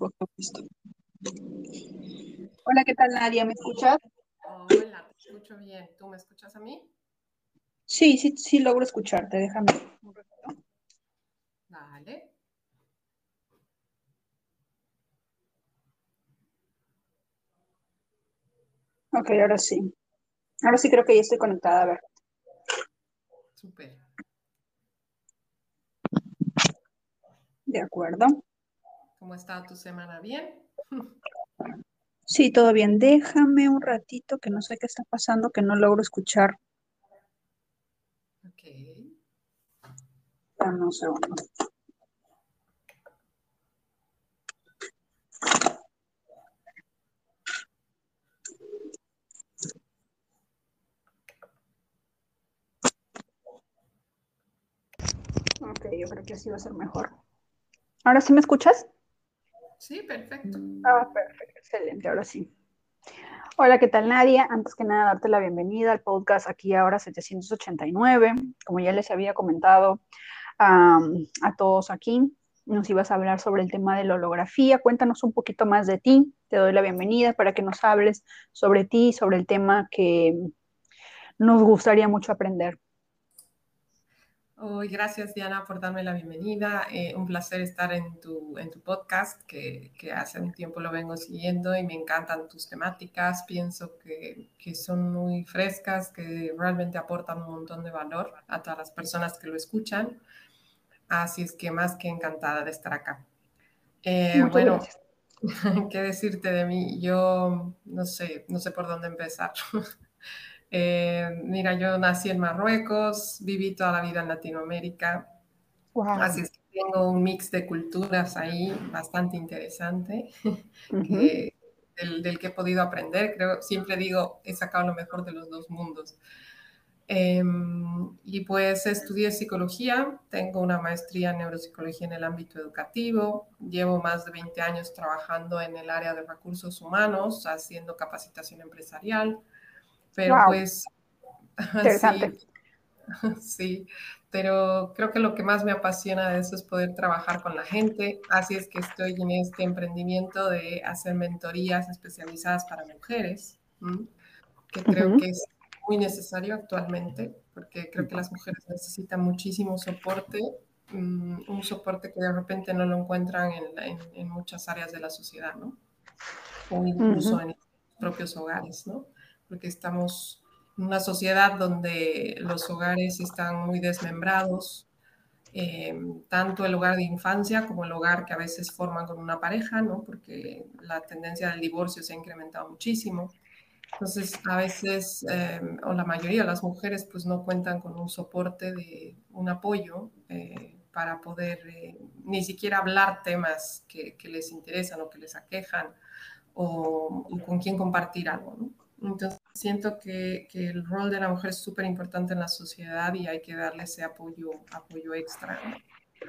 Hola, ¿qué tal Nadia? ¿Me escuchas? Hola, te escucho bien. ¿Tú me escuchas a mí? Sí, sí, sí logro escucharte. Déjame un ratito. Vale. Ok, ahora sí. Ahora sí creo que ya estoy conectada. A ver. Súper. De acuerdo. ¿Cómo está tu semana? ¿Bien? Sí, todo bien. Déjame un ratito que no sé qué está pasando, que no logro escuchar. Ok. Dame un segundo. Ok, yo creo que así va a ser mejor. ¿Ahora sí me escuchas? Sí, perfecto. Ah, perfecto, excelente, ahora sí. Hola, ¿qué tal Nadia? Antes que nada, darte la bienvenida al podcast aquí ahora 789. Como ya les había comentado a todos aquí, nos ibas a hablar sobre el tema de la holografía. Cuéntanos un poquito más de ti. Te doy la bienvenida para que nos hables sobre ti, sobre el tema que nos gustaría mucho aprender. Oh, gracias Diana por darme la bienvenida. Eh, un placer estar en tu, en tu podcast, que, que, hace un tiempo lo vengo siguiendo y me encantan tus temáticas. Pienso que, que, son muy frescas, que realmente aportan un montón de valor a todas las personas que lo escuchan. Así es que más que encantada de estar acá. Eh, bueno, gracias. ¿qué decirte de mí? Yo no sé, no sé por dónde empezar. Eh, mira, yo nací en Marruecos, viví toda la vida en Latinoamérica, wow. así es que tengo un mix de culturas ahí bastante interesante, uh -huh. que, del, del, que he podido aprender. Creo, siempre digo, he sacado lo mejor de los dos mundos. Eh, y pues estudié psicología, tengo una maestría en neuropsicología en el ámbito educativo, llevo más de 20 años trabajando en el área de recursos humanos, haciendo capacitación empresarial, pero wow. pues... Interesante. Sí, sí, pero creo que lo que más me apasiona de eso es poder trabajar con la gente, así es que estoy en este emprendimiento de hacer mentorías especializadas para mujeres, ¿m? que creo uh -huh. que es muy necesario actualmente, porque creo que las mujeres necesitan muchísimo soporte, um, un soporte que de repente no lo encuentran en, en, en muchas áreas de la sociedad, ¿no? O incluso uh -huh. en los propios hogares, ¿no? Porque estamos en una sociedad donde los hogares están muy desmembrados, eh, tanto el hogar de infancia como el hogar que a veces forman con una pareja, ¿no? Porque la tendencia del divorcio se ha incrementado muchísimo. Entonces, a veces, eh, o la mayoría de las mujeres, pues no cuentan con un soporte, de un apoyo eh, para poder eh, ni siquiera hablar temas que, que, les interesan o que les aquejan o, o con quién compartir algo. ¿no? Entonces, siento que, que, el rol de la mujer es súper importante en la sociedad y hay que darle ese apoyo, apoyo extra, ¿no?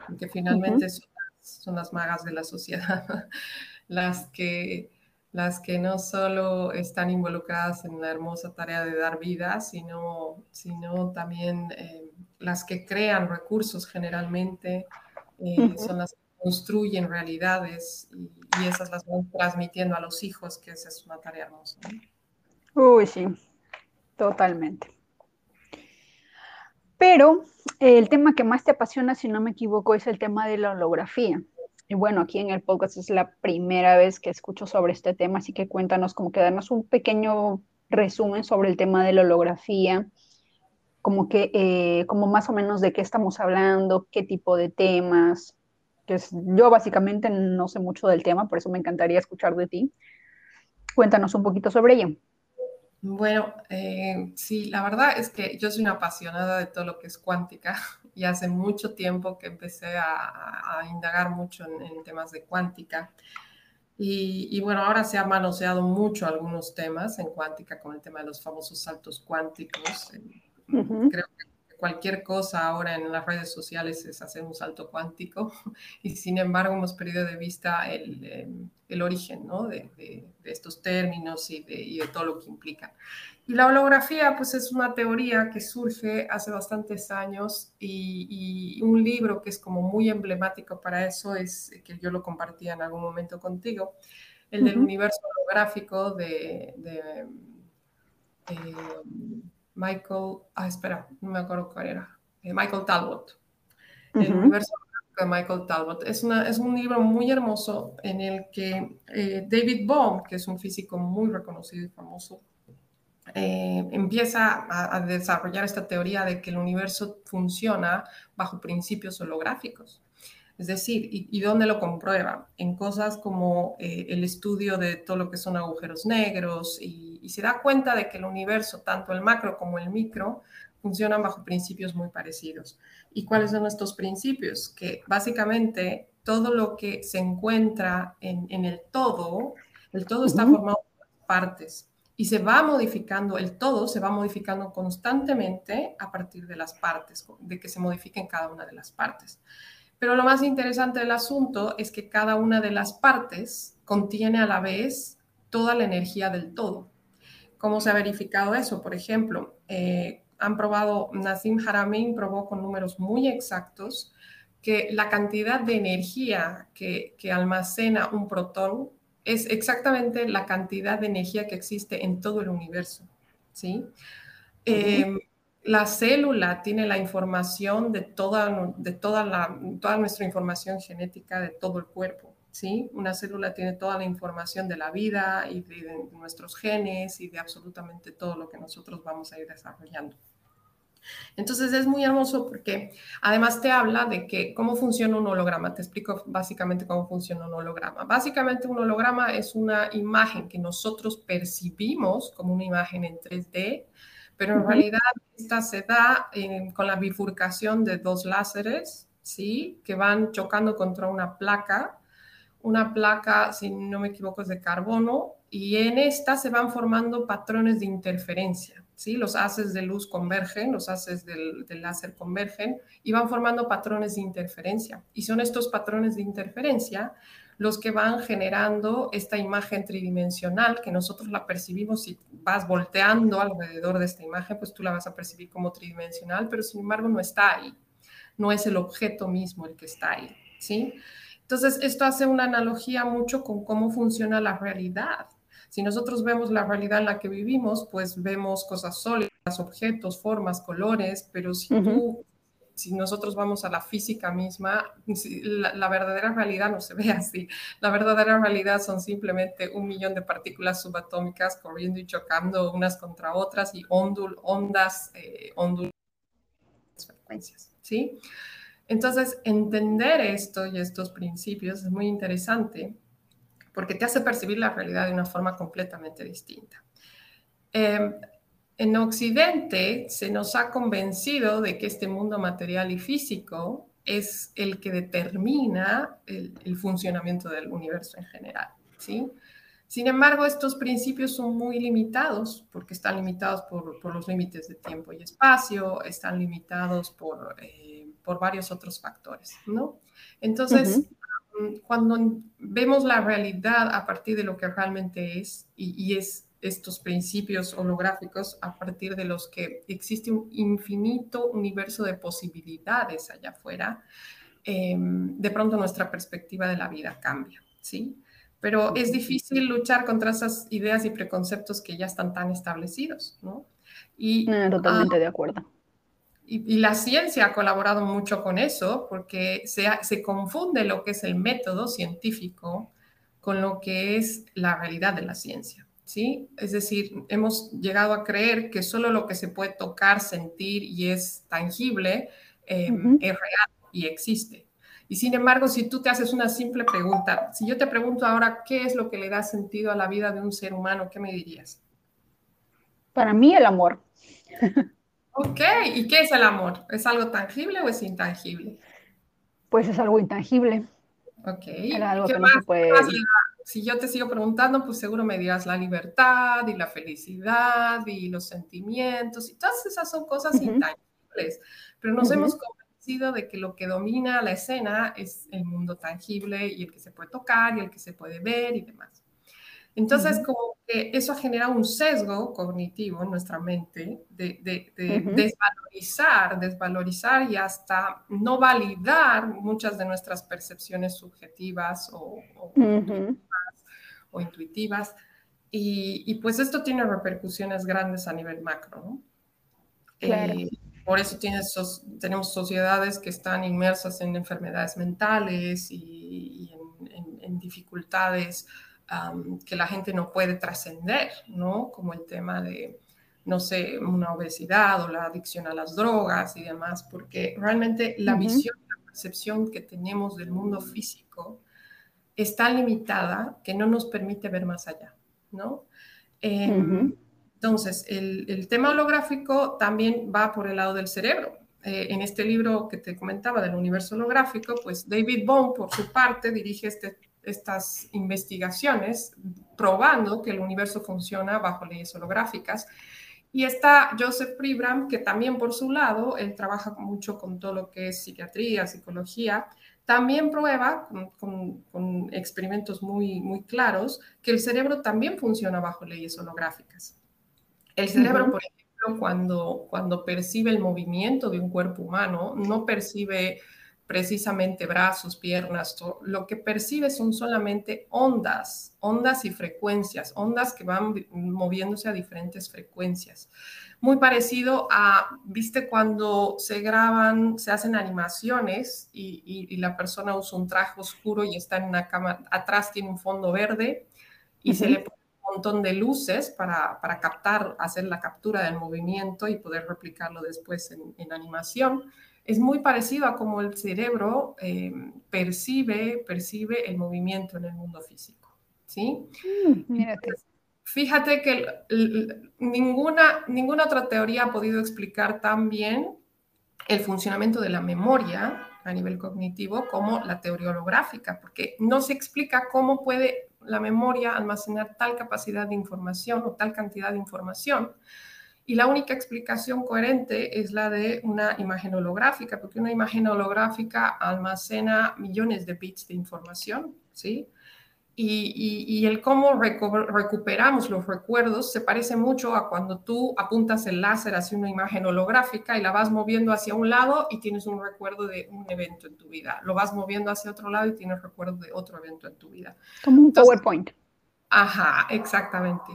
porque finalmente uh -huh. son, las, son las magas de la sociedad las que las que no solo están involucradas en la hermosa tarea de dar vida, sino, sino también eh, las que crean recursos generalmente, eh, uh -huh. son las que construyen realidades y, y, esas las van transmitiendo a los hijos, que esa es una tarea hermosa. ¿no? Uy, sí, totalmente. Pero eh, el tema que más te apasiona, si no me equivoco, es el tema de la holografía. Y bueno, aquí en el podcast es la primera vez que escucho sobre este tema, así que cuéntanos, como que darnos un pequeño resumen sobre el tema de la holografía, como que, eh, como más o menos de qué estamos hablando, qué tipo de temas, que yo básicamente no sé mucho del tema, por eso me encantaría escuchar de ti. Cuéntanos un poquito sobre ello. Bueno, eh, sí, la verdad es que yo soy una apasionada de todo lo que es cuántica y hace mucho tiempo que empecé a, a indagar mucho en, en, temas de cuántica. Y, y, bueno, ahora se ha manoseado mucho algunos temas en cuántica, con el tema de los famosos saltos cuánticos. Uh -huh. Creo que cualquier cosa ahora en las redes sociales es hacer un salto cuántico y sin embargo hemos perdido de vista el, em, el origen ¿no? de, de, estos términos y de, y de, todo lo que implica. Y la holografía pues es una teoría que surge hace bastantes años y, y un libro que es como muy emblemático para eso es que yo lo compartí en algún momento contigo, el del uh -huh. universo holográfico de, de Michael, ah, espera, no me acuerdo cuál era, eh, Michael Talbot. El uh -huh. universo de Michael Talbot. Es, una, es, un libro muy hermoso en el que eh, David Bohm, que es un físico muy reconocido y famoso, eh, empieza a, a, desarrollar esta teoría de que el universo funciona bajo principios holográficos. Es decir, ¿y, y dónde lo comprueba? En cosas como eh, el estudio de todo lo que son agujeros negros y, y, se da cuenta de que el universo, tanto el macro como el micro, funcionan bajo principios muy parecidos. ¿Y cuáles son estos principios? Que básicamente todo lo que se encuentra en, en el todo, el todo está uh -huh. formado por partes y se va modificando, el todo se va modificando constantemente a partir de las partes, de que se modifiquen cada una de las partes. Pero lo más interesante del asunto es que cada una de las partes contiene a la vez toda la energía del todo. ¿Cómo se ha verificado eso? Por ejemplo, eh, han probado, Nassim Haramein probó con números muy exactos que la cantidad de energía que, que almacena un protón es exactamente la cantidad de energía que existe en todo el universo. ¿sí? Uh -huh. eh, la célula tiene la información de toda, de toda, la, toda nuestra información genética de todo el cuerpo. ¿Sí? Una célula tiene toda la información de la vida y de, de, nuestros genes y de absolutamente todo lo que nosotros vamos a ir desarrollando. Entonces es muy hermoso porque además te habla de que cómo funciona un holograma. Te explico básicamente cómo funciona un holograma. Básicamente un holograma es una imagen que nosotros percibimos como una imagen en 3D pero en uh -huh. realidad esta se da en, con la bifurcación de dos láseres, ¿sí? Que van chocando contra una placa, una placa, si no me equivoco, es de carbono, y en esta se van formando patrones de interferencia, ¿sí? Los haces de luz convergen, los haces del, láser convergen, y van formando patrones de interferencia. Y son estos patrones de interferencia los que van generando esta imagen tridimensional que nosotros la percibimos si vas volteando alrededor de esta imagen, pues tú la vas a percibir como tridimensional, pero sin embargo no está ahí, no es el objeto mismo el que está ahí, ¿sí? Entonces, esto hace una analogía mucho con cómo funciona la realidad. Si nosotros vemos la realidad en la que vivimos, pues vemos cosas sólidas, objetos, formas, colores, pero si uh -huh. tú si nosotros vamos a la física misma, la, la, verdadera realidad no se ve así. La verdadera realidad son simplemente un millón de partículas subatómicas corriendo y chocando unas contra otras y ondul, ondas, eh, frecuencias, ¿sí? Entonces, entender esto y estos principios es muy interesante porque te hace percibir la realidad de una forma completamente distinta. Eh, en Occidente se nos ha convencido de que este mundo material y físico es el que determina el, funcionamiento del universo en general, ¿sí? Sin embargo, estos principios son muy limitados porque están limitados por, por los límites de tiempo y espacio, están limitados por, eh, por varios otros factores, ¿no? Entonces, uh -huh. cuando vemos la realidad a partir de lo que realmente es, y, y es estos principios holográficos a partir de los que existe un infinito universo de posibilidades allá afuera, eh, de pronto nuestra perspectiva de la vida cambia, ¿sí? Pero es difícil luchar contra esas ideas y preconceptos que ya están tan establecidos, ¿no? Y, no, totalmente ah, de acuerdo. Y, y, la ciencia ha colaborado mucho con eso porque se, se confunde lo que es el método científico con lo que es la realidad de la ciencia. ¿sí? Es decir, hemos llegado a creer que solo lo que se puede tocar, sentir y es tangible eh, uh -huh. es real y existe. Y sin embargo, si tú te haces una simple pregunta, si yo te pregunto ahora qué es lo que le da sentido a la vida de un ser humano, ¿qué me dirías? Para mí el amor. ok, ¿y qué es el amor? ¿Es algo tangible o es intangible? Pues es algo intangible. Ok. Algo que más, si yo te sigo preguntando, pues seguro me dirás la libertad y la felicidad y los sentimientos y todas esas son cosas uh -huh. intangibles. tangibles, pero nos hemos convencido de que lo que domina la escena es el mundo tangible y el que se puede tocar y el que se puede ver y demás. Entonces, como que eso genera un sesgo cognitivo en nuestra mente de, desvalorizar, desvalorizar y hasta no validar muchas de nuestras percepciones subjetivas o, intuitivas. Y, pues esto tiene repercusiones grandes a nivel macro, ¿no? Eh, por eso tenemos sociedades que están inmersas en enfermedades mentales y, en dificultades que la gente no puede trascender, ¿no? Como el tema de, no sé, una obesidad o la adicción a las drogas y demás, porque realmente la visión, la percepción que tenemos del mundo físico está limitada que no nos permite ver más allá, ¿no? Em, entonces, el, tema holográfico también va por el lado del cerebro. Eh, en este libro que te comentaba del universo holográfico, pues David Bohm, por su parte, dirige este estas investigaciones probando que el universo funciona bajo leyes holográficas. Y está Joseph Pribram, que también por su lado, él trabaja mucho con todo lo que es psiquiatría, psicología, también prueba con, experimentos muy, muy claros que el cerebro también funciona bajo leyes holográficas. El cerebro, por ejemplo, cuando, cuando percibe el movimiento de un cuerpo humano, no percibe precisamente brazos, piernas, lo que percibe son solamente ondas, ondas y frecuencias, ondas que van moviéndose a diferentes frecuencias. Muy parecido a, viste, cuando se graban, se hacen animaciones y, la persona usa un traje oscuro y está en una cama, atrás tiene un fondo verde y se le pone un montón de luces para, captar, hacer la captura del movimiento y poder replicarlo después en, en animación es muy parecido a cómo el cerebro eh, percibe, percibe el movimiento en el mundo físico. ¿sí? Mm, fíjate que ninguna, ninguna otra teoría ha podido explicar tan bien el funcionamiento de la memoria a nivel cognitivo como la teoría holográfica, porque no se explica cómo puede la memoria almacenar tal capacidad de información o tal cantidad de información y la única explicación coherente es la de una imagen holográfica, porque una imagen holográfica almacena millones de bits de información, ¿sí? Y, y, el cómo recuperamos los recuerdos se parece mucho a cuando tú apuntas el láser hacia una imagen holográfica y la vas moviendo hacia un lado y tienes un recuerdo de un evento en tu vida. Lo vas moviendo hacia otro lado y tienes recuerdo de otro evento en tu vida. Como un PowerPoint. Ajá, exactamente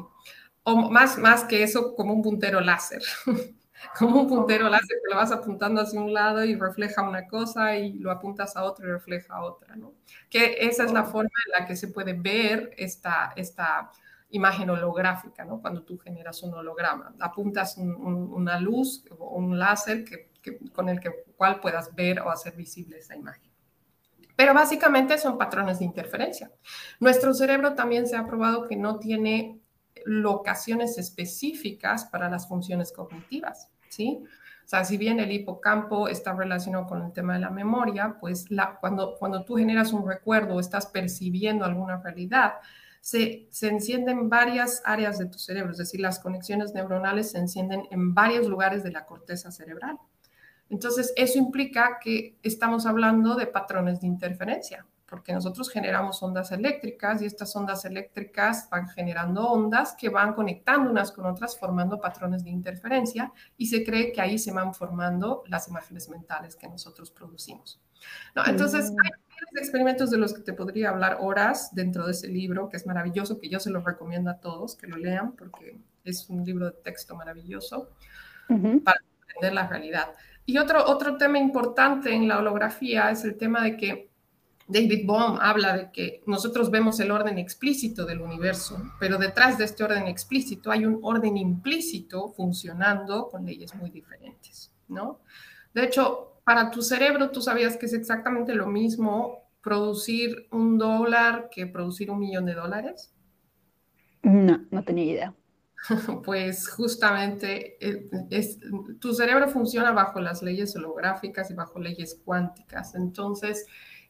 o más, más que eso, como un puntero láser. como un puntero láser que lo vas apuntando hacia un lado y refleja una cosa y lo apuntas a otro y refleja otra, ¿no? Que esa es la forma en la que se puede ver esta, esta imagen holográfica, ¿no? Cuando tú generas un holograma, apuntas una luz o un láser que, con el que, cual puedas ver o hacer visible esa imagen. Pero básicamente son patrones de interferencia. Nuestro cerebro también se ha probado que no tiene locaciones específicas para las funciones cognitivas, ¿sí? O sea, si bien el hipocampo está relacionado con el tema de la memoria, pues cuando, cuando tú generas un recuerdo o estás percibiendo alguna realidad, se, se encienden varias áreas de tu cerebro, es decir, las conexiones neuronales se encienden en varios lugares de la corteza cerebral. Entonces, eso implica que estamos hablando de patrones de interferencia porque nosotros generamos ondas eléctricas y estas ondas eléctricas van generando ondas que van conectando unas con otras, formando patrones de interferencia y se cree que ahí se van formando las imágenes mentales que nosotros producimos. No, entonces, mm. hay experimentos de los que te podría hablar horas dentro de ese libro, que es maravilloso, que yo se los recomiendo a todos que lo lean, porque es un libro de texto maravilloso para entender la realidad. Y otro, otro tema importante en la holografía es el tema de que David Bohm habla de que nosotros vemos el orden explícito del universo, pero detrás de este orden explícito hay un orden implícito funcionando con leyes muy diferentes, ¿no? De hecho, para tu cerebro, ¿tú sabías que es exactamente lo mismo producir un dólar que producir un millón de dólares? No, no tenía idea. Pues justamente eh, es, tu cerebro funciona bajo las leyes holográficas y bajo leyes cuánticas. Entonces,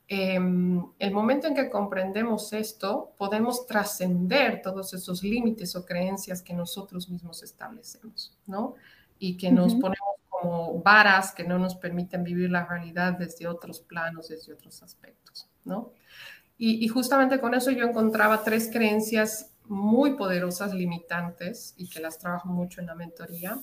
Em, el momento en que comprendemos esto, podemos trascender todos esos límites o creencias que nosotros mismos establecemos, ¿no? Y que nos ponemos como varas que no nos permiten vivir la realidad desde otros planos, desde otros aspectos, ¿no? Y, y justamente con eso yo encontraba tres creencias muy poderosas, limitantes, y que las trabajo mucho en la mentoría.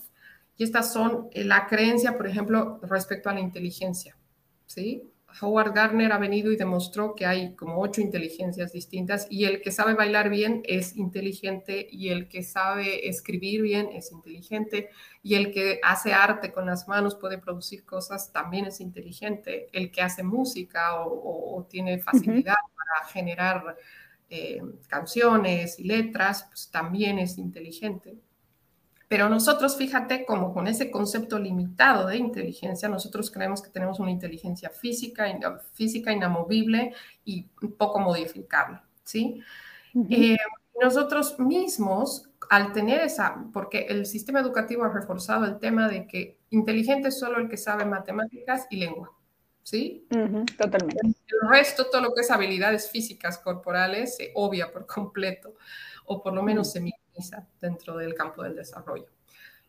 Y estas son eh, la creencia, por ejemplo, respecto a la inteligencia, ¿sí? Howard Gardner ha venido y demostró que hay como ocho inteligencias distintas y el que sabe bailar bien es inteligente y el que sabe escribir bien es inteligente y el que hace arte con las manos puede producir cosas también es inteligente. El que hace música o, tiene facilidad para generar eh, canciones y letras, pues también es inteligente. Pero nosotros, fíjate, como con ese concepto limitado de inteligencia, nosotros creemos que tenemos una inteligencia física, física inamovible y poco modificable, ¿sí? Eh, nosotros mismos, al tener esa, porque el sistema educativo ha reforzado el tema de que inteligente es solo el que sabe matemáticas y lengua, ¿sí? totalmente. El resto, todo lo que es habilidades físicas corporales, se obvia por completo, o por lo menos se dentro del campo del desarrollo.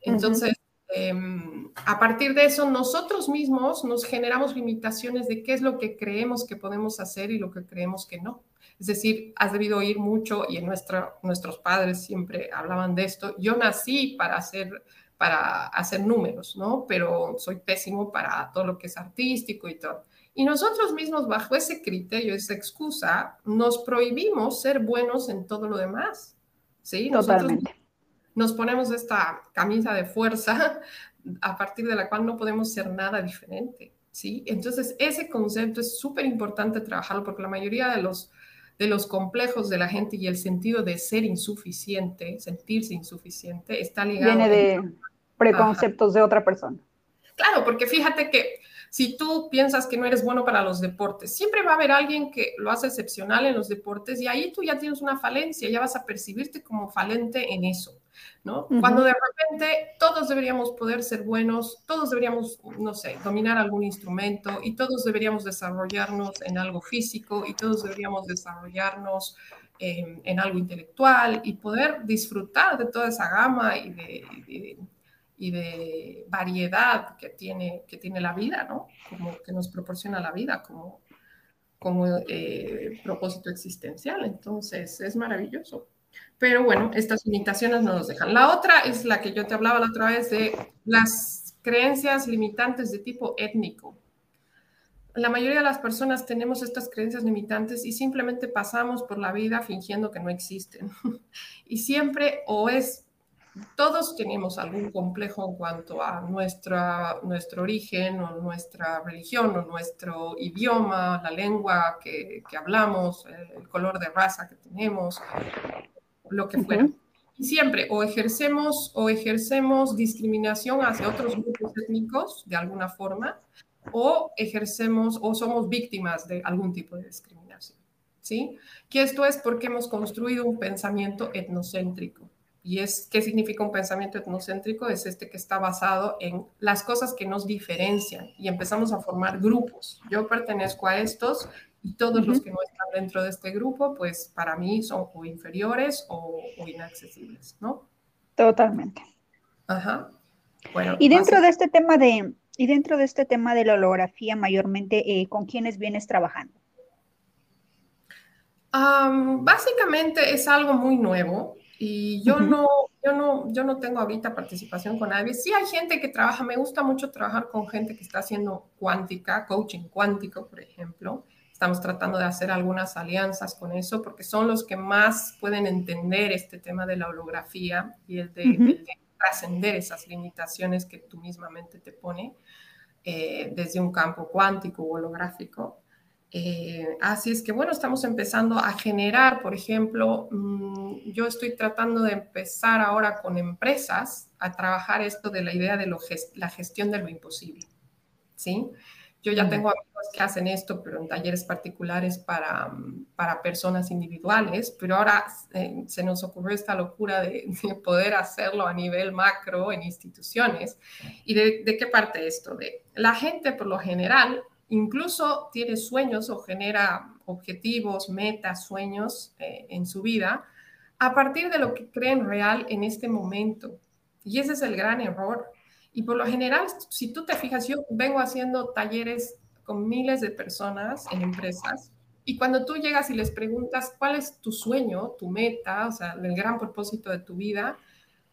Entonces, em, a partir de eso, nosotros mismos nos generamos limitaciones de qué es lo que creemos que podemos hacer y lo que creemos que no. Es decir, has debido oír mucho y en nuestra, nuestros padres siempre hablaban de esto. Yo nací para hacer, para hacer números, ¿no? Pero soy pésimo para todo lo que es artístico y todo. Y nosotros mismos, bajo ese criterio, esa excusa, nos prohibimos ser buenos en todo lo demás. ¿Sí? Totalmente. nos ponemos esta camisa de fuerza a partir de la cual no podemos ser nada diferente, ¿sí? Entonces, ese concepto es súper importante trabajarlo porque la mayoría de los, de los complejos de la gente y el sentido de ser insuficiente, sentirse insuficiente, está ligado... Viene de preconceptos de otra persona. Claro, porque fíjate que si tú piensas que no eres bueno para los deportes, siempre va a haber alguien que lo hace excepcional en los deportes y ahí tú ya tienes una falencia, ya vas a percibirte como falente en eso, ¿no? Cuando de repente todos deberíamos poder ser buenos, todos deberíamos, no sé, dominar algún instrumento y todos deberíamos desarrollarnos en algo físico y todos deberíamos desarrollarnos en, algo intelectual y poder disfrutar de toda esa gama y de y de variedad que tiene, que tiene la vida, ¿no? Como que nos proporciona la vida como, como eh, propósito existencial. Entonces, es maravilloso. Pero bueno, estas limitaciones no nos dejan. La otra es la que yo te hablaba la otra vez de las creencias limitantes de tipo étnico. La mayoría de las personas tenemos estas creencias limitantes y simplemente pasamos por la vida fingiendo que no existen. Y siempre o es todos tenemos algún complejo en cuanto a nuestra, nuestro origen o nuestra religión o nuestro idioma, la lengua que, hablamos, el color de raza que tenemos, lo que fuera. Y siempre o ejercemos o ejercemos discriminación hacia otros grupos étnicos de alguna forma o ejercemos o somos víctimas de algún tipo de discriminación. ¿Sí? Que esto es porque hemos construido un pensamiento etnocéntrico y es, ¿qué significa un pensamiento etnocéntrico? Es este que está basado en las cosas que nos diferencian y empezamos a formar grupos. Yo pertenezco a estos y todos los que no están dentro de este grupo, pues para mí son o inferiores o, inaccesibles, ¿no? Totalmente. Ajá. Bueno, y dentro de este tema de, y dentro de este tema de la holografía, mayormente, eh, ¿con quiénes vienes trabajando? básicamente es algo muy nuevo. Y yo, no, yo, no, yo no tengo ahorita participación con nadie. Sí hay gente que trabaja, me gusta mucho trabajar con gente que está haciendo cuántica, coaching cuántico, por ejemplo. Estamos tratando de hacer algunas alianzas con eso porque son los que más pueden entender este tema de la holografía y el de, trascender esas limitaciones que tú mismamente te pone eh, desde un campo cuántico o holográfico. Eh, así es que, bueno, estamos empezando a generar, por ejemplo, mm, yo estoy tratando de empezar ahora con empresas a trabajar esto de la idea de la gestión de lo imposible, ¿sí? Yo ya tengo amigos que hacen esto, pero en talleres particulares para, mm, para personas individuales, pero ahora eh, se nos ocurrió esta locura de, poder hacerlo a nivel macro en instituciones. ¿Y de, de qué parte esto? De la gente, por lo general, incluso tiene sueños o genera objetivos, metas, sueños eh, en su vida a partir de lo que creen real en este momento. Y ese es el gran error. Y por lo general, si tú te fijas, yo vengo haciendo talleres con miles de personas en empresas y cuando tú llegas y les preguntas cuál es tu sueño, tu meta, o sea, el gran propósito de tu vida,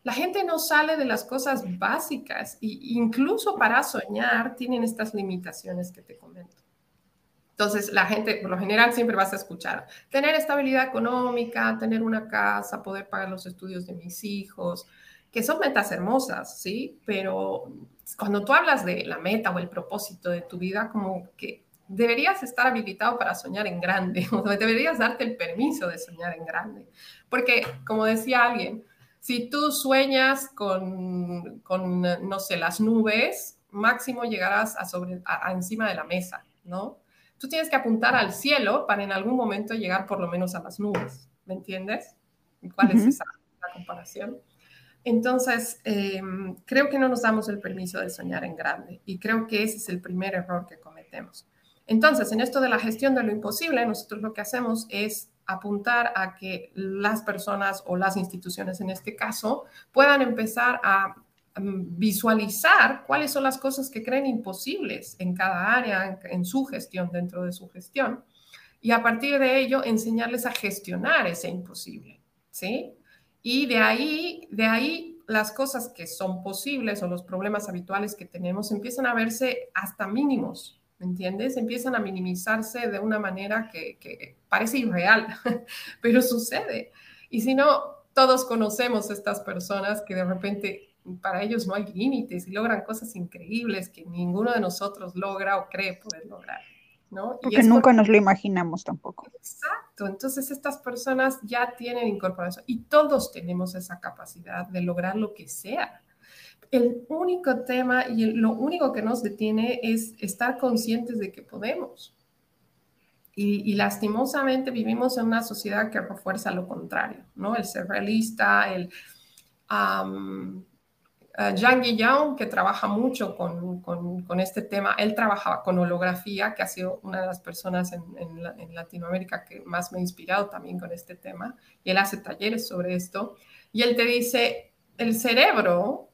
la gente no sale de las cosas básicas e incluso para soñar tienen estas limitaciones que te comento. Entonces, la gente, por lo general, siempre vas a escuchar, tener estabilidad económica, tener una casa, poder pagar los estudios de mis hijos, que son metas hermosas, ¿sí? Pero cuando tú hablas de la meta o el propósito de tu vida, como que deberías estar habilitado para soñar en grande, o deberías darte el permiso de soñar en grande. Porque, como decía alguien, si tú sueñas con, con no sé, las nubes, máximo llegarás a, sobre, a encima de la mesa, ¿no? tú tienes que apuntar al cielo para en algún momento llegar por lo menos a las nubes, ¿me entiendes? ¿Cuál es esa la comparación? Entonces, em, creo que no nos damos el permiso de soñar en grande y creo que ese es el primer error que cometemos. Entonces, en esto de la gestión de lo imposible, nosotros lo que hacemos es apuntar a que las personas o las instituciones en este caso puedan empezar a visualizar cuáles son las cosas que creen imposibles en cada área, en, su gestión, dentro de su gestión, y a partir de ello enseñarles a gestionar ese imposible, ¿sí? Y de ahí, de ahí las cosas que son posibles o los problemas habituales que tenemos empiezan a verse hasta mínimos, ¿me entiendes? Empiezan a minimizarse de una manera que, que parece irreal, pero sucede. Y si no, todos conocemos estas personas que de repente para ellos no hay límites y logran cosas increíbles que ninguno de nosotros logra o cree poder lograr. ¿no? Porque nunca nos lo imaginamos tampoco. Exacto, entonces estas personas ya tienen incorporación y todos tenemos esa capacidad de lograr lo que sea. El único tema y lo único que nos detiene es estar conscientes de que podemos. Y, lastimosamente vivimos en una sociedad que refuerza lo contrario, ¿no? El ser realista, el... Uh, Jean Guillaume, que trabaja mucho con, con, este tema, él trabajaba con holografía, que ha sido una de las personas en, en, Latinoamérica que más me ha inspirado también con este tema, y él hace talleres sobre esto, y él te dice, el cerebro,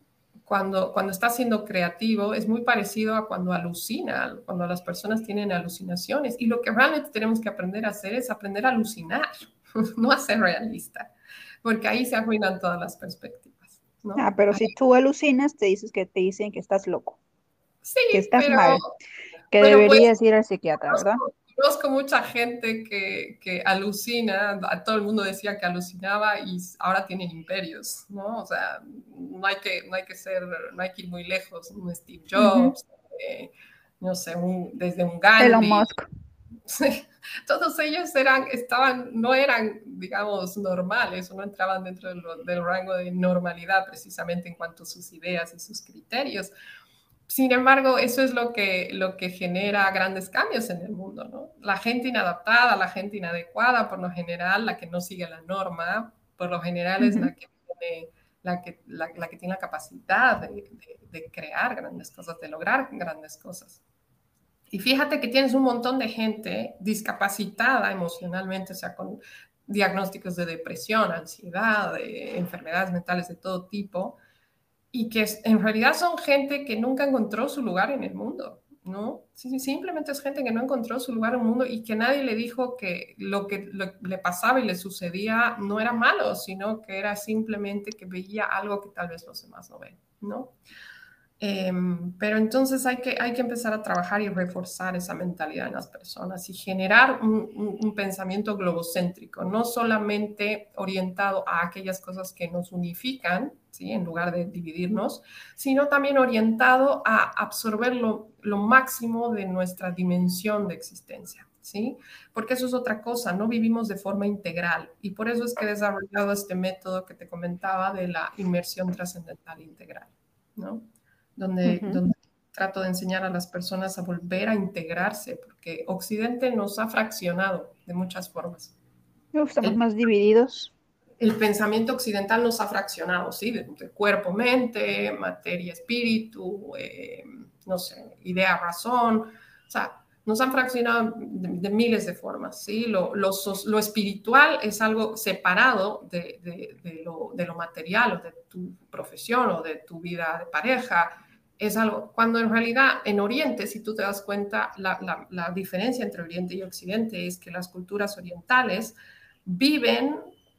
cuando, cuando está siendo creativo, es muy parecido a cuando alucina, cuando las personas tienen alucinaciones, y lo que realmente tenemos que aprender a hacer es aprender a alucinar, no a ser realista, porque ahí se arruinan todas las perspectivas. Ah, pero si tú alucinas, te dices que te dicen que estás loco. Sí, que estás mal, que pues, deberías ir al psiquiatra, ¿verdad? Conozco mucha gente que, que, alucina, a todo el mundo decía que alucinaba y ahora tienen imperios, ¿no? O sea, no hay que, no hay que ser, no hay que ir muy lejos, un Steve Jobs, eh, no sé, desde un Gandhi. Elon Musk. todos ellos eran, estaban, no eran, digamos, normales o no entraban dentro del, rango de normalidad precisamente en cuanto a sus ideas y sus criterios. Sin embargo, eso es lo que, lo que genera grandes cambios en el mundo, ¿no? La gente inadaptada, la gente inadecuada, por lo general, la que no sigue la norma, por lo general es la que tiene la que, la, que tiene la capacidad de, de, crear grandes cosas, de lograr grandes cosas. Y fíjate que tienes un montón de gente discapacitada emocionalmente, o sea, con diagnósticos de depresión, ansiedad, de enfermedades mentales de todo tipo, y que en realidad son gente que nunca encontró su lugar en el mundo, ¿no? Simplemente es gente que no encontró su lugar en el mundo y que nadie le dijo que lo que le pasaba y le sucedía no era malo, sino que era simplemente que veía algo que tal vez los demás no ven, ¿no? Em, pero entonces hay que, hay que empezar a trabajar y reforzar esa mentalidad en las personas y generar un, pensamiento globocéntrico, no solamente orientado a aquellas cosas que nos unifican, ¿sí? en lugar de dividirnos, sino también orientado a absorber lo, lo máximo de nuestra dimensión de existencia. ¿Sí? Porque eso es otra cosa, no vivimos de forma integral y por eso es que he desarrollado este método que te comentaba de la inmersión trascendental integral, ¿no? donde, trato de enseñar a las personas a volver a integrarse, porque Occidente nos ha fraccionado de muchas formas. Estamos más divididos. El pensamiento occidental nos ha fraccionado, ¿sí? De, cuerpo, mente, materia, espíritu, eh, no sé, idea, razón. O sea, nos han fraccionado de, miles de formas, ¿sí? Lo, lo, espiritual es algo separado de, de, lo, de, lo, material o de tu profesión o de tu vida de pareja es algo, cuando en realidad en Oriente, si tú te das cuenta, la, la, diferencia entre Oriente y Occidente es que las culturas orientales viven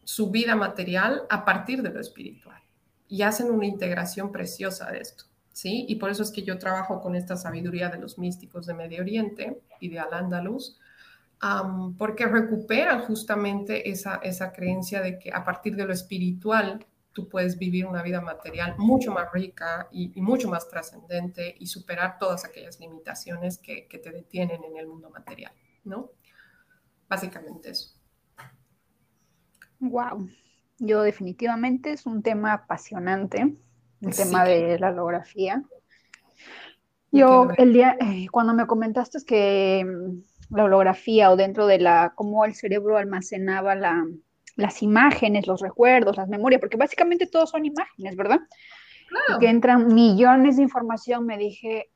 su vida material a partir de lo espiritual y hacen una integración preciosa de esto. ¿Sí? Y por eso es que yo trabajo con esta sabiduría de los místicos de Medio Oriente y de Al-Ándalus, porque recuperan justamente esa, esa creencia de que a partir de lo espiritual tú puedes vivir una vida material mucho más rica y, mucho más trascendente y superar todas aquellas limitaciones que, que, te detienen en el mundo material, ¿no? Básicamente eso. Wow, yo definitivamente es un tema apasionante, el tema de la holografía. Yo el día, eh, cuando me comentaste que mm, la holografía o dentro de la, cómo el cerebro almacenaba la, las imágenes, los recuerdos, las memorias, porque básicamente todos son imágenes, ¿verdad? Claro. que entran millones de información, me dije,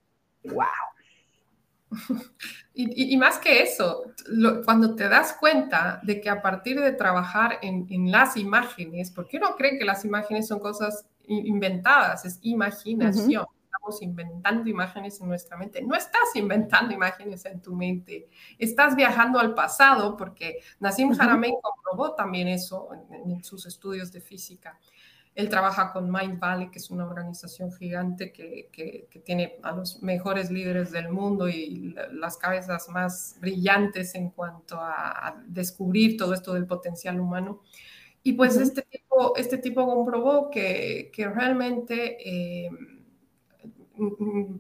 wow. Y, más que eso, cuando te das cuenta de que a partir de trabajar en, en, las imágenes, porque uno cree que las imágenes son cosas inventadas, es imaginación inventando imágenes en nuestra mente. No estás inventando imágenes en tu mente, estás viajando al pasado porque Nassim Haramein comprobó también eso en, sus estudios de física. Él trabaja con Mind Valley, que es una organización gigante que, que, tiene a los mejores líderes del mundo y las cabezas más brillantes en cuanto a, descubrir todo esto del potencial humano. Y pues este, tipo, este tipo comprobó que, que realmente eh,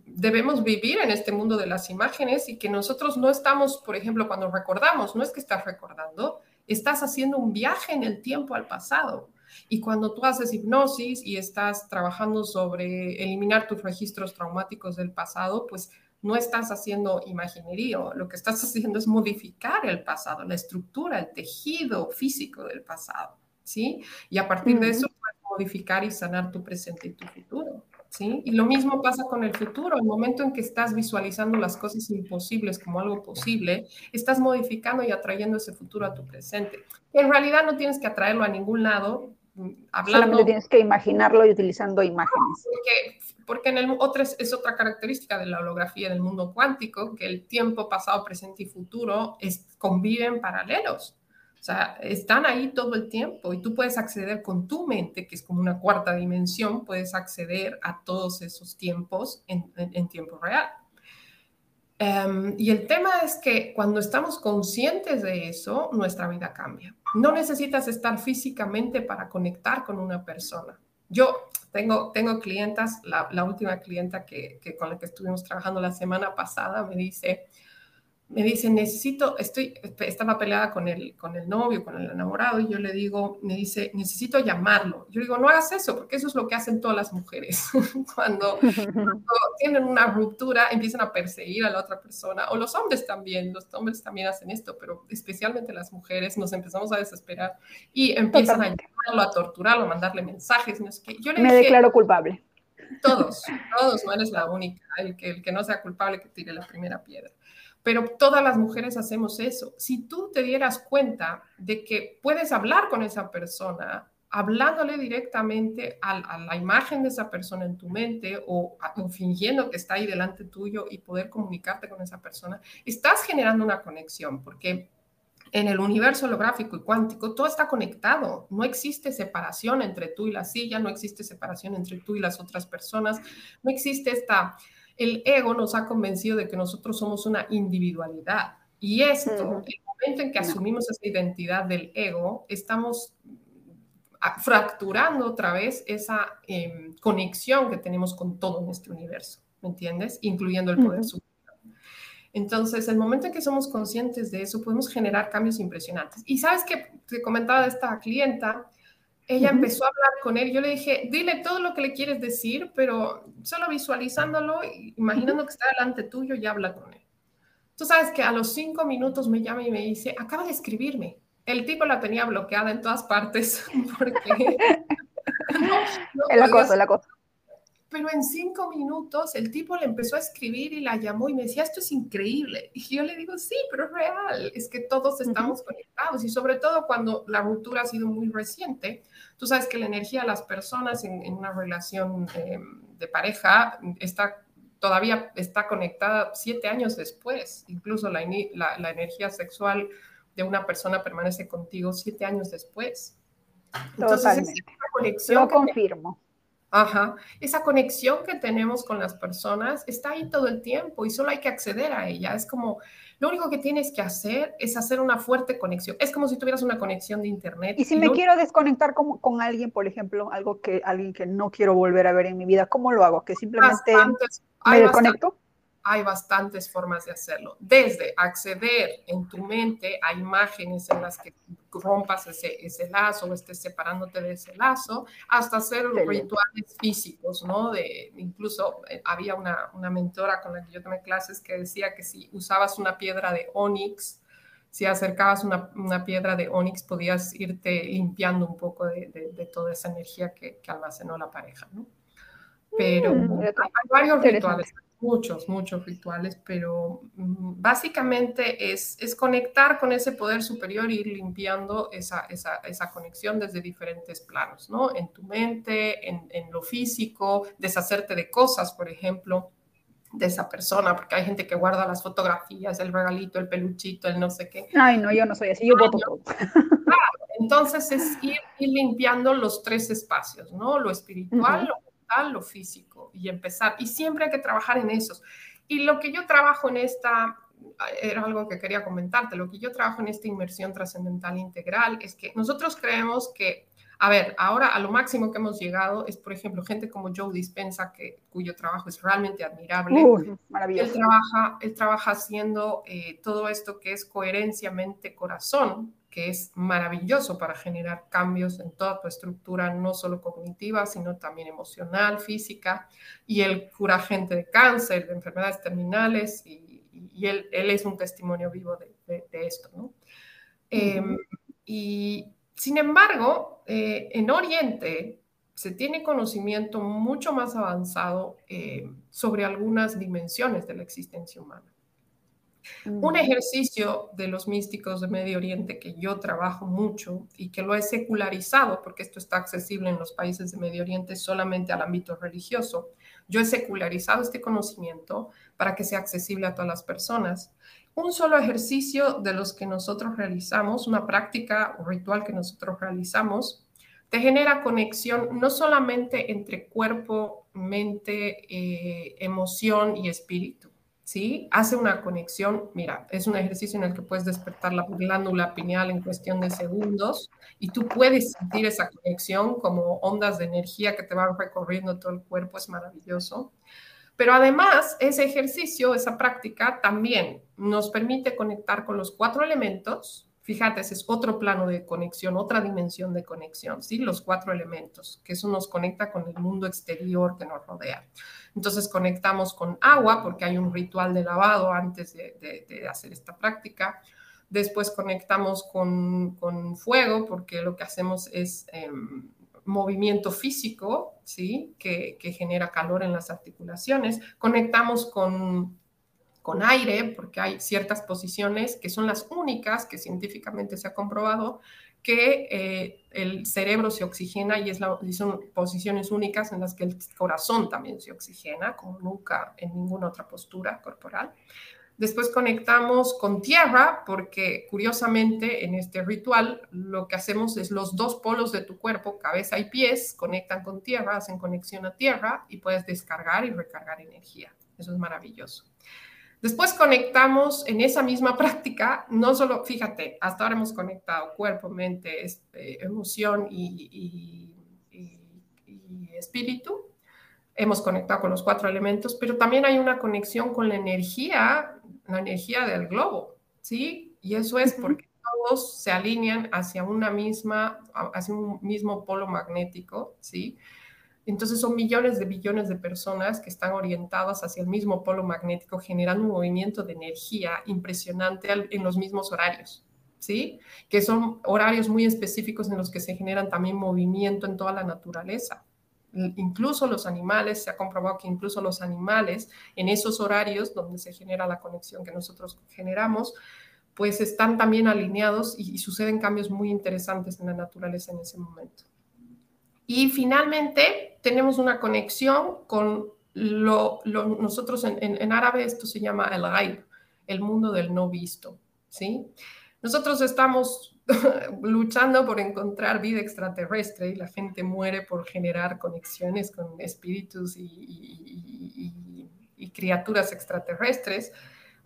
debemos vivir en este mundo de las imágenes y que nosotros no estamos, por ejemplo, cuando recordamos, no es que estás recordando, estás haciendo un viaje en el tiempo al pasado. Y cuando tú haces hipnosis y estás trabajando sobre eliminar tus registros traumáticos del pasado, pues no estás haciendo imaginería, lo que estás haciendo es modificar el pasado, la estructura, el tejido físico del pasado, ¿sí? Y a partir de eso puedes modificar y sanar tu presente y tu futuro. ¿sí? Y lo mismo pasa con el futuro. El momento en que estás visualizando las cosas imposibles como algo posible, estás modificando y atrayendo ese futuro a tu presente. En realidad no tienes que atraerlo a ningún lado. Hablando, Solamente tienes que imaginarlo y utilizando imágenes. Porque, porque en el otro es, otra característica de la holografía del mundo cuántico, que el tiempo pasado, presente y futuro es, conviven paralelos. O sea, están ahí todo el tiempo y tú puedes acceder con tu mente, que es como una cuarta dimensión, puedes acceder a todos esos tiempos en, tiempo real. Em, y el tema es que cuando estamos conscientes de eso, nuestra vida cambia. No necesitas estar físicamente para conectar con una persona. Yo tengo, tengo clientas, la, la última clienta que, que, con la que estuvimos trabajando la semana pasada me dice, me dice, necesito, estoy, estaba peleada con el, con el novio, con el enamorado, y yo le digo, me dice, necesito llamarlo. Yo digo, no hagas eso, porque eso es lo que hacen todas las mujeres. cuando, tienen una ruptura, empiezan a perseguir a la otra persona, o los hombres también, los hombres también hacen esto, pero especialmente las mujeres nos empezamos a desesperar y empiezan a llamarlo, a torturarlo, a mandarle mensajes. No sé Yo me declaro culpable. Todos, todos, no eres la única. El que, el que no sea culpable que tire la primera piedra. Pero todas las mujeres hacemos eso. Si tú te dieras cuenta de que puedes hablar con esa persona, hablándole directamente a, la imagen de esa persona en tu mente o, fingiendo que está ahí delante tuyo y poder comunicarte con esa persona, estás generando una conexión porque en el universo holográfico y cuántico todo está conectado. No existe separación entre tú y la silla, no existe separación entre tú y las otras personas, no existe esta el ego nos ha convencido de que nosotros somos una individualidad. Y esto, el momento en que asumimos esa identidad del ego, estamos fracturando otra vez esa em, conexión que tenemos con todo nuestro universo, ¿me entiendes? Incluyendo el poder uh Entonces, el momento en que somos conscientes de eso, podemos generar cambios impresionantes. Y sabes que te comentaba de esta clienta, ella empezó a hablar con él. Yo le dije, dile todo lo que le quieres decir, pero solo visualizándolo, imaginando que está delante tuyo, ya habla con él. Tú sabes que a los cinco minutos me llama y me dice, acaba de escribirme. El tipo la tenía bloqueada en todas partes porque... el acoso, el acoso. pero en cinco minutos el tipo le empezó a escribir y la llamó y me decía, esto es increíble. Y yo le digo, sí, pero es real, es que todos estamos conectados y sobre todo cuando la ruptura ha sido muy reciente, tú sabes que la energía de las personas en, una relación eh, de pareja está todavía está conectada siete años después, incluso la, la, energía sexual de una persona permanece contigo siete años después. Entonces, Lo confirmo. Ajá. Esa conexión que tenemos con las personas está ahí todo el tiempo y solo hay que acceder a ella. Es como, lo único que tienes que hacer es hacer una fuerte conexión. Es como si tuvieras una conexión de internet. Y si me quiero desconectar con, con, alguien, por ejemplo, algo que alguien que no quiero volver a ver en mi vida, ¿cómo lo hago? Que simplemente me desconecto hay bastantes formas de hacerlo. Desde acceder en tu mente a imágenes en las que rompas ese, ese lazo o estés separándote de ese lazo, hasta hacer rituales físicos, ¿no? De, incluso eh, había una, una mentora con la que yo tomé clases que decía que si usabas una piedra de onix, si acercabas una, una, piedra de onix, podías irte limpiando un poco de, de, toda esa energía que, que, almacenó la pareja, ¿no? Pero mm, hay varios rituales muchos, muchos rituales, pero mm, básicamente es, es, conectar con ese poder superior y ir limpiando esa, esa, esa conexión desde diferentes planos, ¿no? En tu mente, en, en, lo físico, deshacerte de cosas, por ejemplo, de esa persona, porque hay gente que guarda las fotografías, el regalito, el peluchito, el no sé qué. Ay, no, yo no soy así, yo voto entonces es ir, ir, limpiando los tres espacios, ¿no? Lo espiritual, lo lo físico y empezar. Y siempre hay que trabajar en esos. Y lo que yo trabajo en esta, era algo que quería comentarte, lo que yo trabajo en esta inmersión trascendental integral es que nosotros creemos que, a ver, ahora a lo máximo que hemos llegado es, por ejemplo, gente como Joe Dispensa, que, cuyo trabajo es realmente admirable. maravilloso. Él trabaja, él trabaja haciendo eh, todo esto que es coherencia mente-corazón, que es maravilloso para generar cambios en toda tu estructura, no solo cognitiva, sino también emocional, física, y él cura gente de cáncer, de enfermedades terminales, y, él, es un testimonio vivo de, esto, ¿no? Em, y sin embargo, eh, en Oriente se tiene conocimiento mucho más avanzado eh, sobre algunas dimensiones de la existencia humana. Un ejercicio de los místicos de Medio Oriente que yo trabajo mucho y que lo he secularizado, porque esto está accesible en los países de Medio Oriente solamente al ámbito religioso, yo he secularizado este conocimiento para que sea accesible a todas las personas. Un solo ejercicio de los que nosotros realizamos, una práctica o ritual que nosotros realizamos, te genera conexión no solamente entre cuerpo, mente, eh, emoción y espíritu ¿sí? Hace una conexión, mira, es un ejercicio en el que puedes despertar la glándula pineal en cuestión de segundos y tú puedes sentir esa conexión como ondas de energía que te van recorriendo todo el cuerpo, es maravilloso. Pero además, ese ejercicio, esa práctica también nos permite conectar con los cuatro elementos. Fíjate, ese es otro plano de conexión, otra dimensión de conexión, ¿sí? Los cuatro elementos, que eso nos conecta con el mundo exterior que nos rodea. Entonces conectamos con agua porque hay un ritual de lavado antes de, hacer esta práctica. Después conectamos con, fuego porque lo que hacemos es em, movimiento físico, ¿sí? Que, genera calor en las articulaciones. Conectamos con, con aire porque hay ciertas posiciones que son las únicas que científicamente se ha comprobado que eh, el cerebro se oxigena y, es la, son posiciones únicas en las que el corazón también se oxigena, como nunca en ninguna otra postura corporal. Después conectamos con tierra, porque curiosamente en este ritual lo que hacemos es los dos polos de tu cuerpo, cabeza y pies, conectan con tierra, hacen conexión a tierra y puedes descargar y recargar energía. Eso es maravilloso. Después conectamos en esa misma práctica, no solo, fíjate, hasta ahora hemos conectado cuerpo, mente, este, emoción y, espíritu. Hemos conectado con los cuatro elementos, pero también hay una conexión con la energía, la energía del globo, ¿sí? Y eso es porque todos se alinean hacia una misma, hacia un mismo polo magnético, ¿sí? Entonces son millones de billones de personas que están orientadas hacia el mismo polo magnético, generando un movimiento de energía impresionante en los mismos horarios, ¿sí? Que son horarios muy específicos en los que se generan también movimiento en toda la naturaleza. incluso los animales, se ha comprobado que incluso los animales en esos horarios donde se genera la conexión que nosotros generamos, pues están también alineados y, suceden cambios muy interesantes en la naturaleza en ese momento. Y finalmente tenemos una conexión con lo, nosotros en, árabe esto se llama el ghaib, el mundo del no visto, ¿sí? Nosotros estamos luchando por encontrar vida extraterrestre y la gente muere por generar conexiones con espíritus y, criaturas extraterrestres,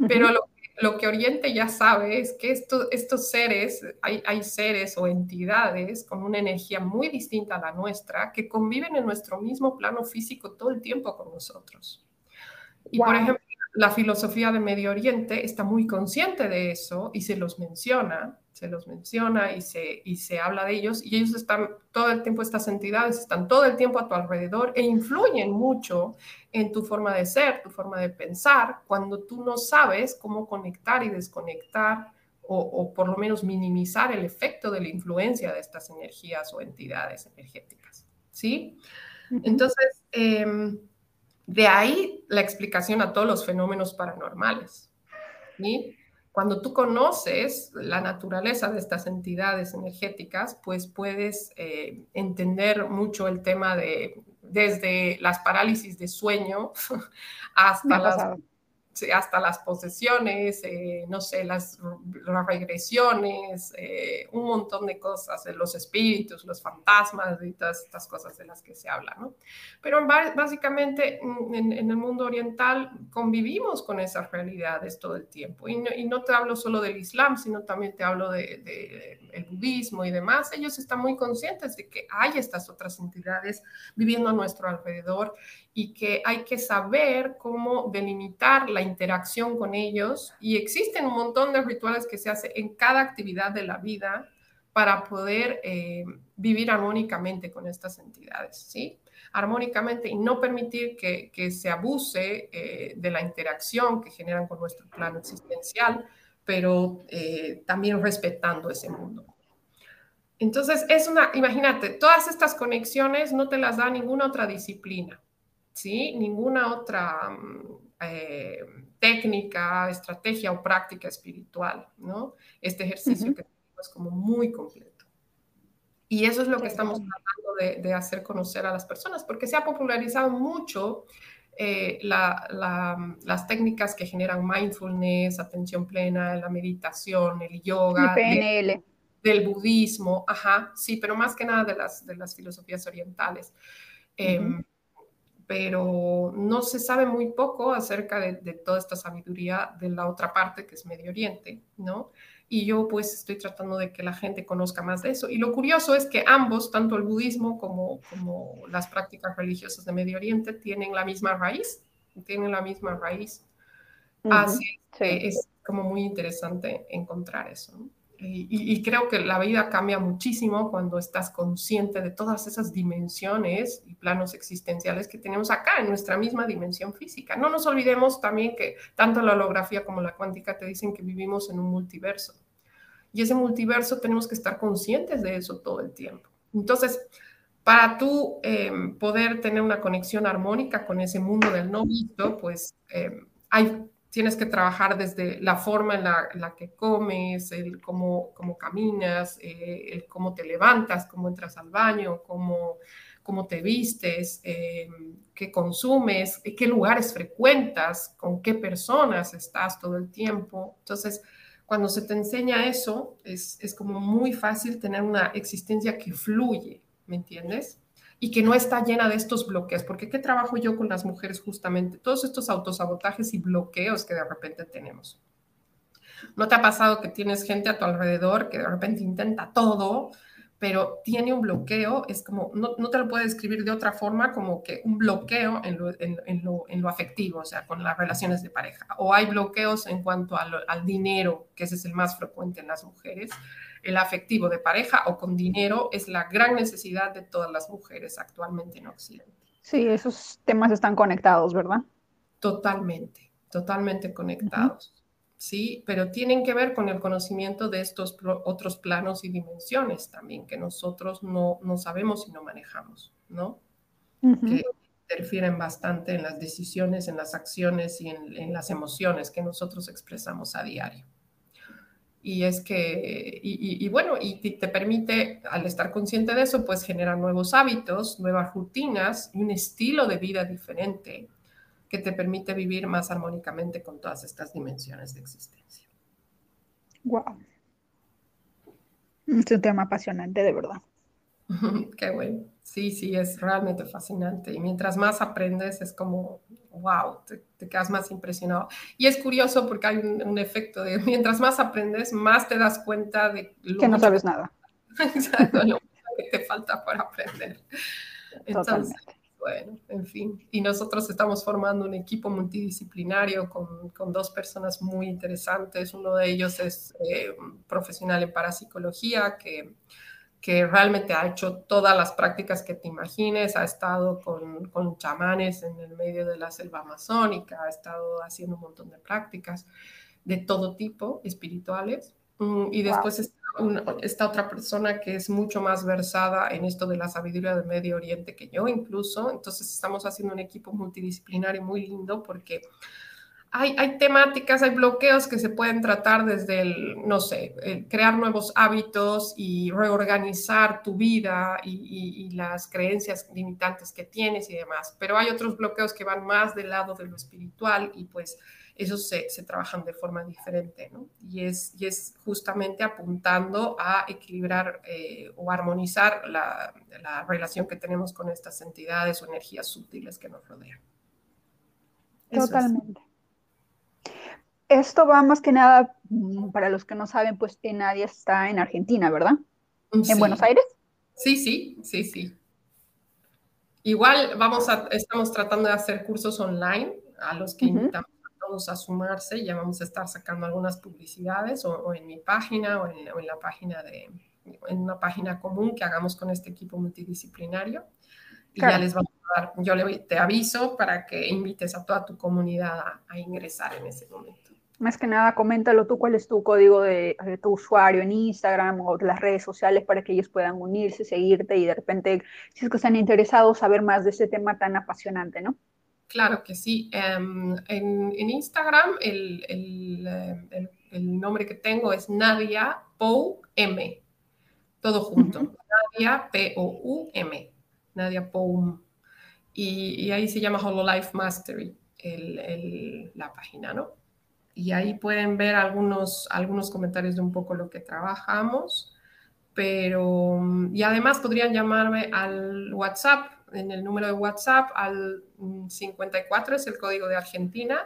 pero lo, lo, que Oriente ya sabe es que estos seres, hay, hay seres o entidades con una energía muy distinta a la nuestra que conviven en nuestro mismo plano físico todo el tiempo con nosotros. Y por ejemplo, la filosofía de Medio Oriente está muy consciente de eso y se los menciona, se los menciona y se, y se habla de ellos y ellos están todo el tiempo, estas entidades están todo el tiempo a tu alrededor e influyen mucho en tu forma de ser, tu forma de pensar, cuando tú no sabes cómo conectar y desconectar o, por lo menos minimizar el efecto de la influencia de estas energías o entidades energéticas. ¿Sí? Entonces, em, de ahí la explicación a todos los fenómenos paranormales. ¿sí? Cuando tú conoces la naturaleza de estas entidades energéticas, pues puedes eh, entender mucho el tema de desde las parálisis de sueño hasta las hasta las posesiones, eh, no sé, las, regresiones, eh, un montón de cosas, los espíritus, los fantasmas y todas estas cosas de las que se habla, ¿no? Pero básicamente en, el mundo oriental convivimos con esas realidades todo el tiempo. Y no, te hablo solo del Islam, sino también te hablo del de, el budismo y demás. Ellos están muy conscientes de que hay estas otras entidades viviendo a nuestro alrededor y que hay que saber cómo delimitar la interacción con ellos. Y existen un montón de rituales que se hacen en cada actividad de la vida para poder eh, vivir armónicamente con estas entidades, ¿sí? Armónicamente y no permitir que, que se abuse eh, de la interacción que generan con nuestro plano existencial, pero eh, también respetando ese mundo. Entonces, es una, imagínate, todas estas conexiones no te las da ninguna otra disciplina. ¿sí? Ninguna otra mm, eh, técnica, estrategia o práctica espiritual, ¿no? Este ejercicio que es como muy completo. Y eso es lo que estamos tratando de, hacer conocer a las personas, porque se ha popularizado mucho eh, las técnicas que generan mindfulness, atención plena, la meditación, el yoga. PNL. del budismo, ajá, sí, pero más que nada de las, de las filosofías orientales pero no se sabe muy poco acerca de, toda esta sabiduría de la otra parte que es Medio Oriente, ¿no? Y yo pues estoy tratando de que la gente conozca más de eso. Y lo curioso es que ambos, tanto el budismo como, como las prácticas religiosas de Medio Oriente, tienen la misma raíz, tienen la misma raíz. Así que es como muy interesante encontrar eso. ¿no? Y, creo que la vida cambia muchísimo cuando estás consciente de todas esas dimensiones y planos existenciales que tenemos acá en nuestra misma dimensión física. No nos olvidemos también que tanto la holografía como la cuántica te dicen que vivimos en un multiverso. Y ese multiverso tenemos que estar conscientes de eso todo el tiempo. Entonces, para tú eh, poder tener una conexión armónica con ese mundo del no visto, pues eh, hay tienes que trabajar desde la forma en la, que comes, cómo, caminas, eh, cómo te levantas, cómo entras al baño, cómo, te vistes, eh, qué consumes, qué lugares frecuentas, con qué personas estás todo el tiempo. Entonces, cuando se te enseña eso, es, es como muy fácil tener una existencia que fluye, ¿me entiendes? Y que no está llena de estos bloqueos, porque ¿qué trabajo yo con las mujeres justamente? Todos estos autosabotajes y bloqueos que de repente tenemos. ¿No te ha pasado que tienes gente a tu alrededor que de repente intenta todo, pero tiene un bloqueo? Es como, no, no te lo puedo describir de otra forma como que un bloqueo en lo, en, lo, en lo, afectivo, o sea, con las relaciones de pareja. O hay bloqueos en cuanto al, dinero, que ese es el más frecuente en las mujeres el afectivo de pareja o con dinero es la gran necesidad de todas las mujeres actualmente en Occidente. Sí, esos temas están conectados, ¿verdad? Totalmente, totalmente conectados. Sí, pero tienen que ver con el conocimiento de estos otros planos y dimensiones también que nosotros no, no sabemos y no manejamos, ¿no? que interfieren bastante en las decisiones, en las acciones y en, las emociones que nosotros expresamos a diario. Y es que, y, bueno, y te permite, al estar consciente de eso, pues generar nuevos hábitos, nuevas rutinas y un estilo de vida diferente que te permite vivir más armónicamente con todas estas dimensiones de existencia. Wow. Es un tema apasionante, de verdad. Qué bueno. Sí, sí, es realmente fascinante. Y mientras más aprendes, es como, wow, te, quedas más impresionado. Y es curioso porque hay un, efecto de mientras más aprendes, más te das cuenta de lo que no sabes nada. Exacto, lo que te falta para aprender. Totalmente. Bueno, en fin. Y nosotros estamos formando un equipo multidisciplinario con, con dos personas muy interesantes. Uno de ellos es eh, profesional en parapsicología que que realmente ha hecho todas las prácticas que te imagines, ha estado con, con chamanes en el medio de la selva amazónica, ha estado haciendo un montón de prácticas de todo tipo, espirituales. Mm, y después está, está, otra persona que es mucho más versada en esto de la sabiduría del Medio Oriente que yo incluso. Entonces estamos haciendo un equipo multidisciplinario muy lindo porque hay, temáticas, hay bloqueos que se pueden tratar desde el, no sé, crear nuevos hábitos y reorganizar tu vida y, las creencias limitantes que tienes y demás. Pero hay otros bloqueos que van más del lado de lo espiritual y pues esos se, trabajan de forma diferente, ¿no? Y es, justamente apuntando a equilibrar eh, o armonizar la, la relación que tenemos con estas entidades o energías sutiles que nos rodean. Totalmente. Esto va más que nada, mm, para los que no saben, pues Nadia está en Argentina, ¿verdad? ¿En Buenos Aires? Sí, sí, sí, sí. Igual vamos a, estamos tratando de hacer cursos online a los que invitamos a todos a sumarse. Ya vamos a estar sacando algunas publicidades o, en mi página o en, la página de, en una página común que hagamos con este equipo multidisciplinario. Y ya les vamos a dar, yo le, te aviso para que invites a toda tu comunidad a ingresar en ese momento. Más que nada, coméntalo tú cuál es tu código de, tu usuario en Instagram o las redes sociales para que ellos puedan unirse, seguirte y de repente, si es que están interesados, saber más de este tema tan apasionante, ¿no? Claro que sí. Em, en, Instagram el, el, el, nombre que tengo es Nadia Pou M. Todo junto. Nadia P-O-U-M. Nadia Pou. Y, y, ahí se llama Hololife Mastery, la página, ¿no? Y ahí pueden ver algunos, algunos comentarios de un poco lo que trabajamos. Pero, y además podrían llamarme al WhatsApp, en el número de WhatsApp, al 54, es el código de Argentina,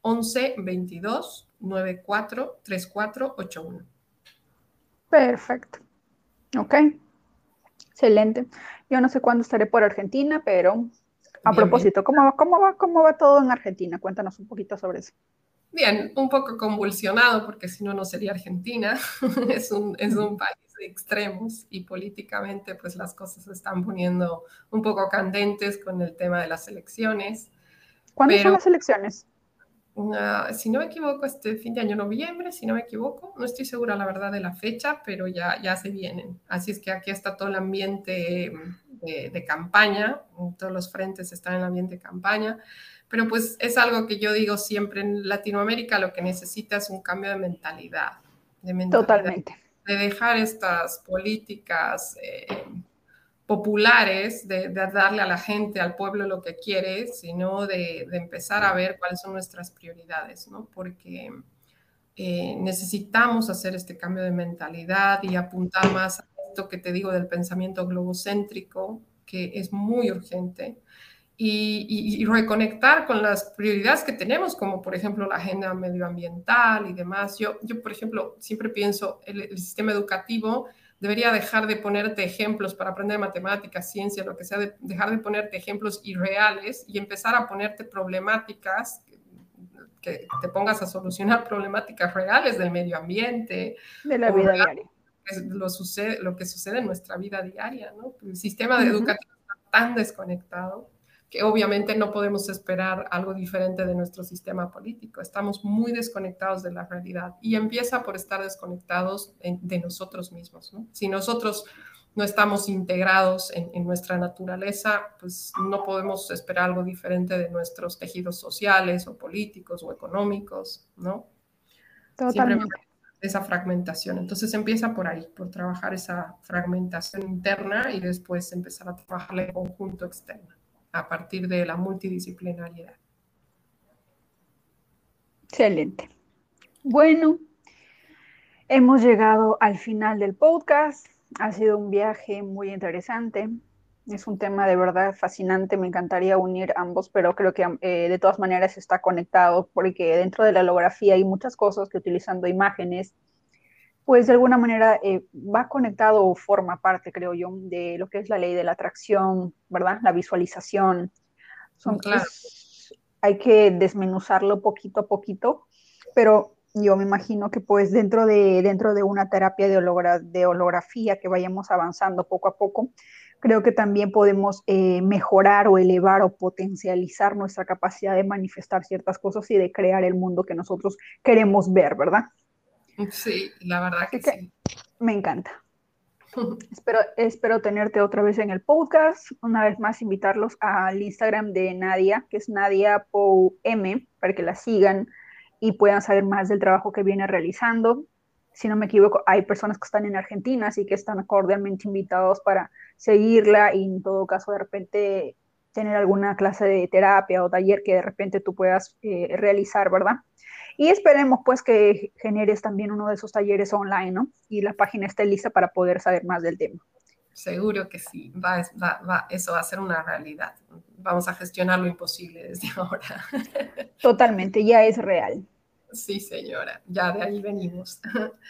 11 22 94 34 81. Perfecto. Ok. Excelente. Yo no sé cuándo estaré por Argentina, pero a propósito, ¿cómo, cómo, va, ¿cómo va todo en Argentina? Cuéntanos un poquito sobre eso. Bien, un poco convulsionado porque si no, no sería Argentina. es, un, es un país de extremos y políticamente pues las cosas se están poniendo un poco candentes con el tema de las elecciones. ¿Cuándo son las elecciones? si no me equivoco, este fin de año, noviembre, si no me equivoco, no estoy segura la verdad de la fecha, pero ya, ya se vienen. Así es que aquí está todo el ambiente de, de campaña, todos los frentes están en el ambiente de campaña pero pues es algo que yo digo siempre en Latinoamérica, lo que necesita es un cambio de mentalidad. De Totalmente. De dejar estas políticas eh, populares, de, darle a la gente, al pueblo lo que quiere, sino de, empezar a ver cuáles son nuestras prioridades, ¿no? Porque eh, necesitamos hacer este cambio de mentalidad y apuntar más a esto que te digo del pensamiento globocéntrico, que es muy urgente y, reconectar con las prioridades que tenemos, como por ejemplo la agenda medioambiental y demás. Yo, yo por ejemplo, siempre pienso, el, el sistema educativo debería dejar de ponerte ejemplos para aprender matemáticas, ciencia, lo que sea, dejar de ponerte ejemplos irreales y empezar a ponerte problemáticas que te pongas a solucionar problemáticas reales del medio ambiente. De la vida diaria. Lo, sucede, lo que sucede en nuestra vida diaria, ¿no? El sistema educativo está tan desconectado que obviamente no podemos esperar algo diferente de nuestro sistema político. Estamos muy desconectados de la realidad y empieza por estar desconectados de nosotros mismos. Si nosotros no estamos integrados en, nuestra naturaleza, pues no podemos esperar algo diferente de nuestros tejidos sociales o políticos o económicos, ¿no? Totalmente. esa fragmentación. Entonces empieza por ahí, por trabajar esa fragmentación interna y después empezar a trabajar el conjunto externo a partir de la multidisciplinariedad. Excelente. Bueno, hemos llegado al final del podcast. Ha sido un viaje muy interesante. Es un tema de verdad fascinante. Me encantaría unir ambos, pero creo que eh, de todas maneras está conectado porque dentro de la holografía hay muchas cosas que utilizando imágenes, pues de alguna manera eh, va conectado o forma parte, creo yo, de lo que es la ley de la atracción, ¿verdad? La visualización. Son, claro. hay que desmenuzarlo poquito a poquito, pero yo me imagino que pues dentro de, dentro de una terapia de, de holografía que vayamos avanzando poco a poco, creo que también podemos eh, mejorar o elevar o potencializar nuestra capacidad de manifestar ciertas cosas y de crear el mundo que nosotros queremos ver, ¿verdad? Sí, la verdad que, sí. Me encanta. espero, espero tenerte otra vez en el podcast. Una vez más, invitarlos al Instagram de Nadia, que es Nadia M, para que la sigan y puedan saber más del trabajo que viene realizando. Si no me equivoco, hay personas que están en Argentina, así que están cordialmente invitados para seguirla y en todo caso de repente tener alguna clase de terapia o taller que de repente tú puedas eh, realizar, ¿verdad? Y esperemos pues que generes también uno de esos talleres online, ¿no? Y la página esté lista para poder saber más del tema. Seguro que sí, va, va, eso va a ser una realidad. Vamos a gestionar lo imposible desde ahora. Totalmente, ya es real. Sí, señora, ya de ahí venimos.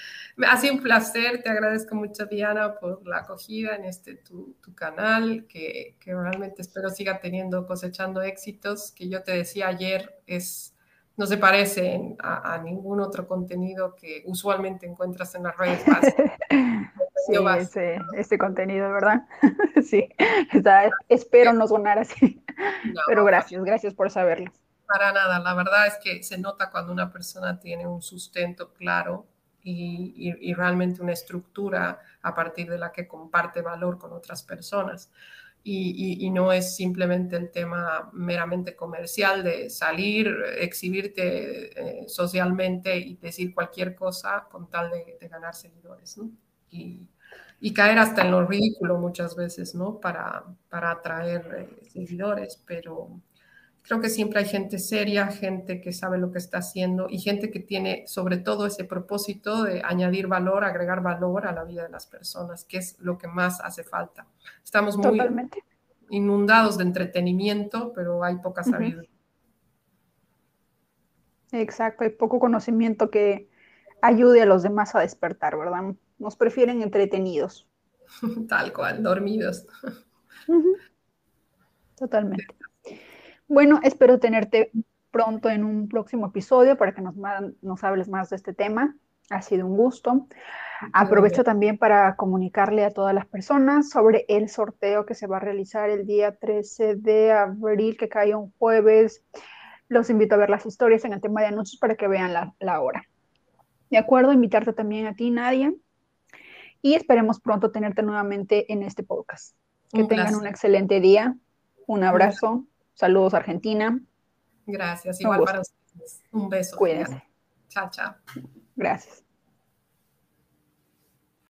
Ha sido un placer, te agradezco mucho, Diana, por la acogida en este tu, canal, que, que, realmente espero siga teniendo, cosechando éxitos, que yo te decía ayer, es no se parece a, ningún otro contenido que usualmente encuentras en las redes. sí, ese, este contenido, ¿verdad? sí, espero no sonar así. Pero gracias, gracias por saberlo. Para nada, la verdad es que se nota cuando una persona tiene un sustento claro y, y realmente una estructura a partir de la que comparte valor con otras personas y, no es simplemente el tema meramente comercial de salir, exhibirte eh, socialmente y decir cualquier cosa con tal de, ganar seguidores, ¿no? Y, caer hasta en lo ridículo muchas veces, ¿no? Para, para atraer eh, seguidores, pero Creo que siempre hay gente seria, gente que sabe lo que está haciendo y gente que tiene sobre todo ese propósito de añadir valor, agregar valor a la vida de las personas, que es lo que más hace falta. Estamos muy inundados de entretenimiento, pero hay poca sabiduría. Exacto, hay poco conocimiento que ayude a los demás a despertar, ¿verdad? Nos prefieren entretenidos. Tal cual, dormidos. Totalmente. Bueno, espero tenerte pronto en un próximo episodio para que nos, nos hables más de este tema. Ha sido un gusto. Aprovecho también para comunicarle a todas las personas sobre el sorteo que se va a realizar el día 13 de abril, que cae un jueves. Los invito a ver las historias en el tema de anuncios para que vean la, hora. De acuerdo, invitarte también a ti, Nadia. Y esperemos pronto tenerte nuevamente en este podcast. Que tengan un excelente día. Un abrazo. Saludos, Argentina. Gracias, igual para ustedes. Un beso. Cuídense. Chao, chao. Gracias.